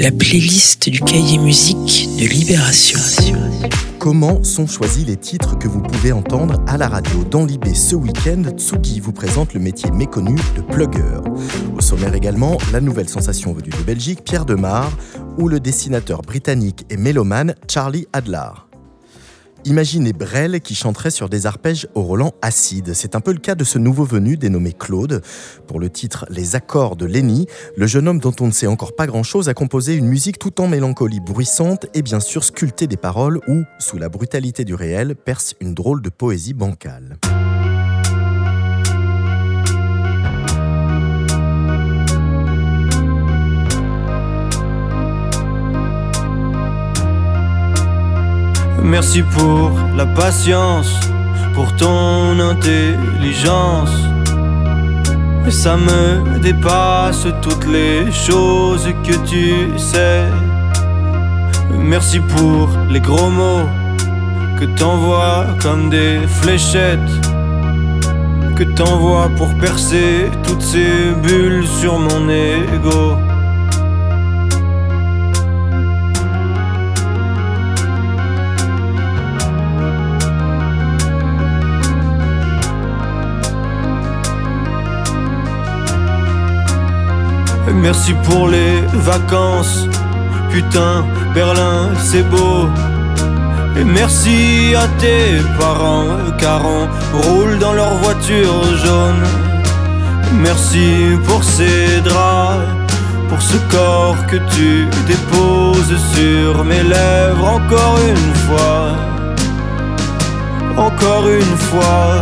la playlist du cahier musique de Libération. Comment sont choisis les titres que vous pouvez entendre à la radio Dans Libé ce week-end, Tsugi vous présente le métier méconnu de plugger. Au sommaire également, la nouvelle sensation venue de Belgique, Pierre Demar, ou le dessinateur britannique et mélomane Charlie Adler. Imaginez Brel qui chanterait sur des arpèges au Roland acide. C'est un peu le cas de ce nouveau venu dénommé Claude. Pour le titre Les accords de Lenny, le jeune homme dont on ne sait encore pas grand-chose a composé une musique tout en mélancolie bruissante et bien sûr sculpté des paroles où, sous la brutalité du réel, perce une drôle de poésie bancale. Merci pour la patience, pour ton intelligence. Ça me dépasse toutes les choses que tu sais. Merci pour les gros mots que t'envoies comme des fléchettes. Que t'envoies pour percer toutes ces bulles sur mon ego. Merci pour les vacances. Putain, Berlin, c'est beau. Et merci à tes parents, car on roule dans leur voiture jaune. Merci pour ces draps, pour ce corps que tu déposes sur mes lèvres encore une fois. Encore une fois.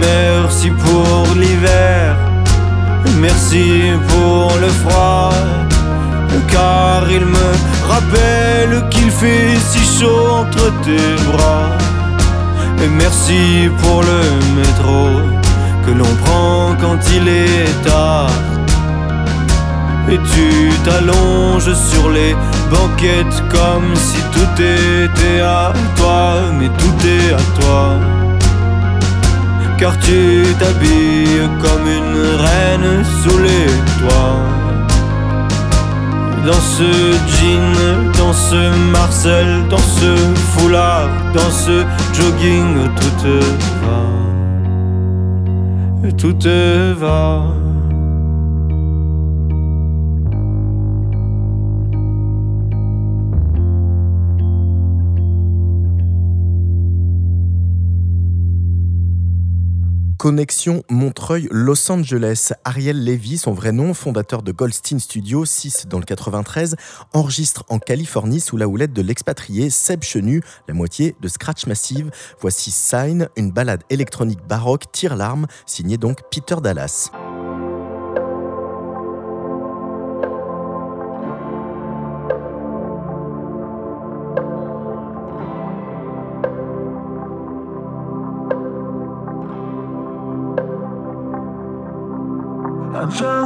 Merci pour l'hiver Merci pour le froid, car il me rappelle qu'il fait si chaud entre tes bras. Et merci pour le métro que l'on prend quand il est tard. Et tu t'allonges sur les banquettes comme si tout était à toi, mais tout est à toi car tu t'habilles comme une reine sous les toits. Dans ce jean, dans ce Marcel, dans ce foulard, dans ce jogging, tout te va. Tout te va. Connexion Montreuil-Los Angeles. Ariel Levy, son vrai nom, fondateur de Goldstein Studio 6 dans le 93, enregistre en Californie sous la houlette de l'expatrié Seb Chenu, la moitié de Scratch Massive. Voici Sign, une balade électronique baroque tire-larme, signée donc Peter Dallas.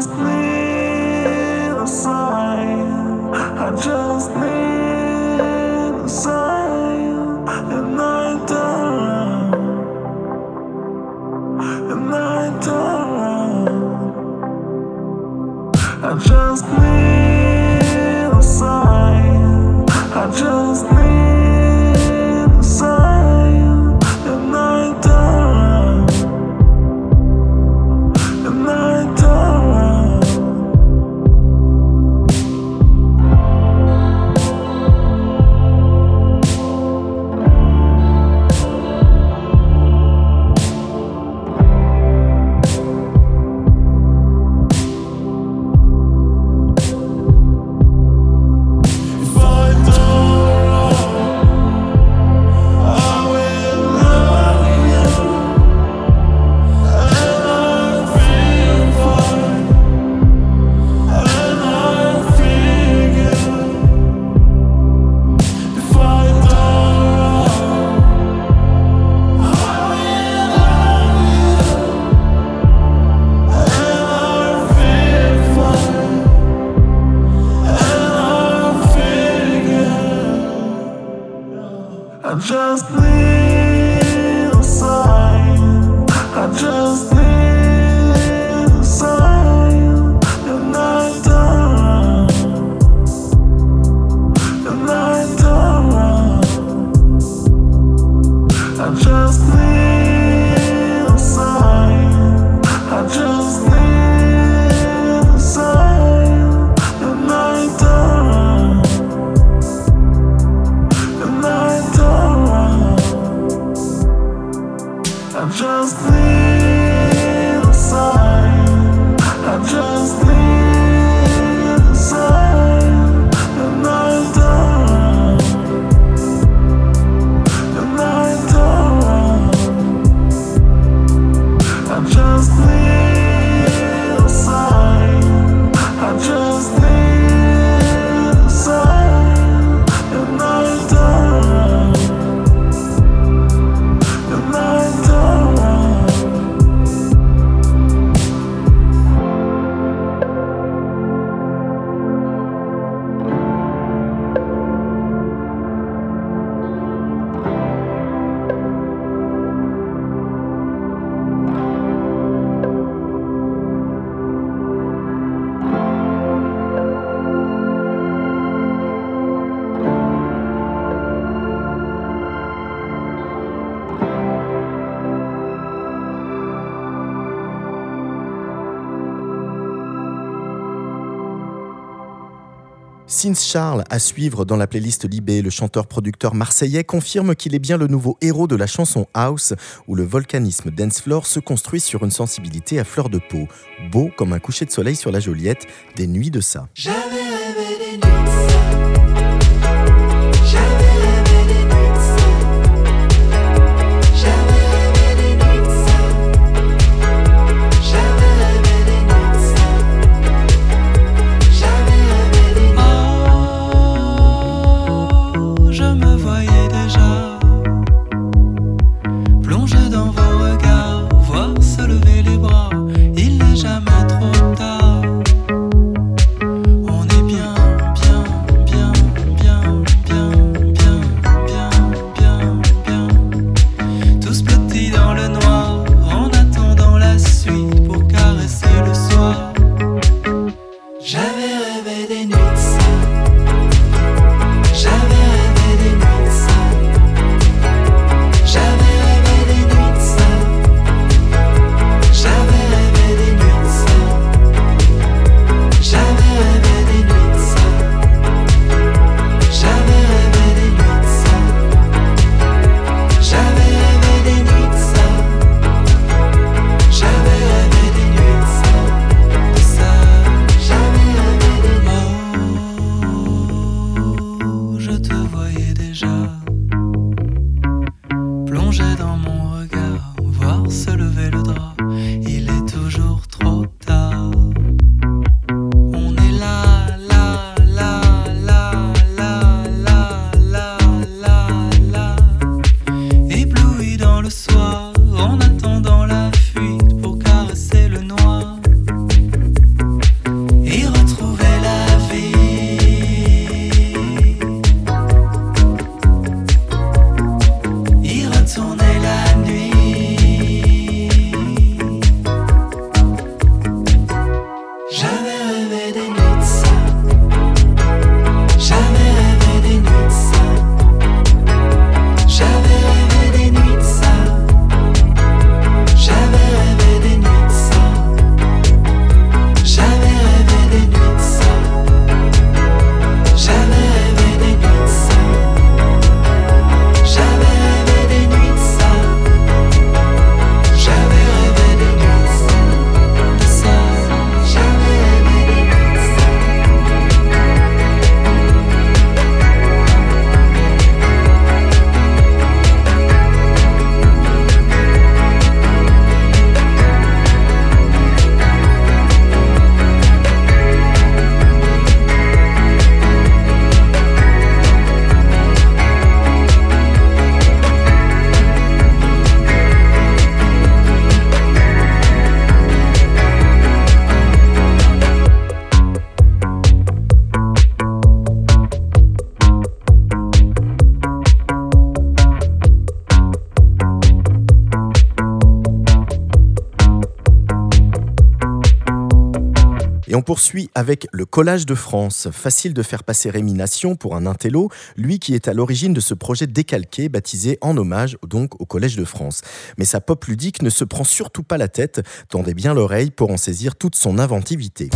Just need a sign. I just need a sign. And I And I I just Sins Charles, à suivre dans la playlist Libé, le chanteur-producteur marseillais confirme qu'il est bien le nouveau héros de la chanson House, où le volcanisme Dancefloor se construit sur une sensibilité à fleur de peau, beau comme un coucher de soleil sur la Joliette, des nuits de ça. Poursuit avec le Collage de France. Facile de faire passer Rémination pour un intello, lui qui est à l'origine de ce projet décalqué baptisé en hommage donc au Collège de France. Mais sa pop ludique ne se prend surtout pas la tête, tendez bien l'oreille pour en saisir toute son inventivité.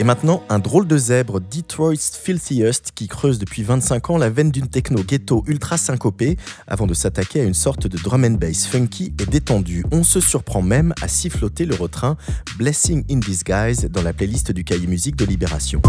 Et maintenant, un drôle de zèbre, Detroit's Filthiest, qui creuse depuis 25 ans la veine d'une techno ghetto ultra syncopée avant de s'attaquer à une sorte de drum and bass funky et détendu. On se surprend même à siffloter le retrait Blessing in Disguise dans la playlist du cahier musique de Libération.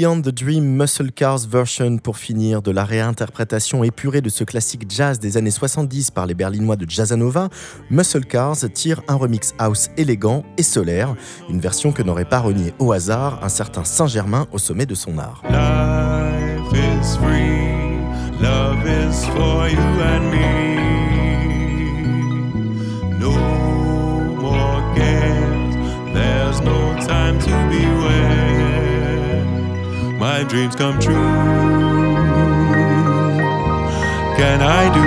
Beyond the Dream Muscle Cars version pour finir de la réinterprétation épurée de ce classique jazz des années 70 par les Berlinois de Jazzanova, Muscle Cars tire un remix house élégant et solaire, une version que n'aurait pas renié au hasard un certain Saint-Germain au sommet de son art. My dreams come true. Can I do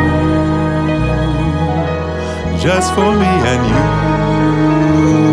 just for me and you?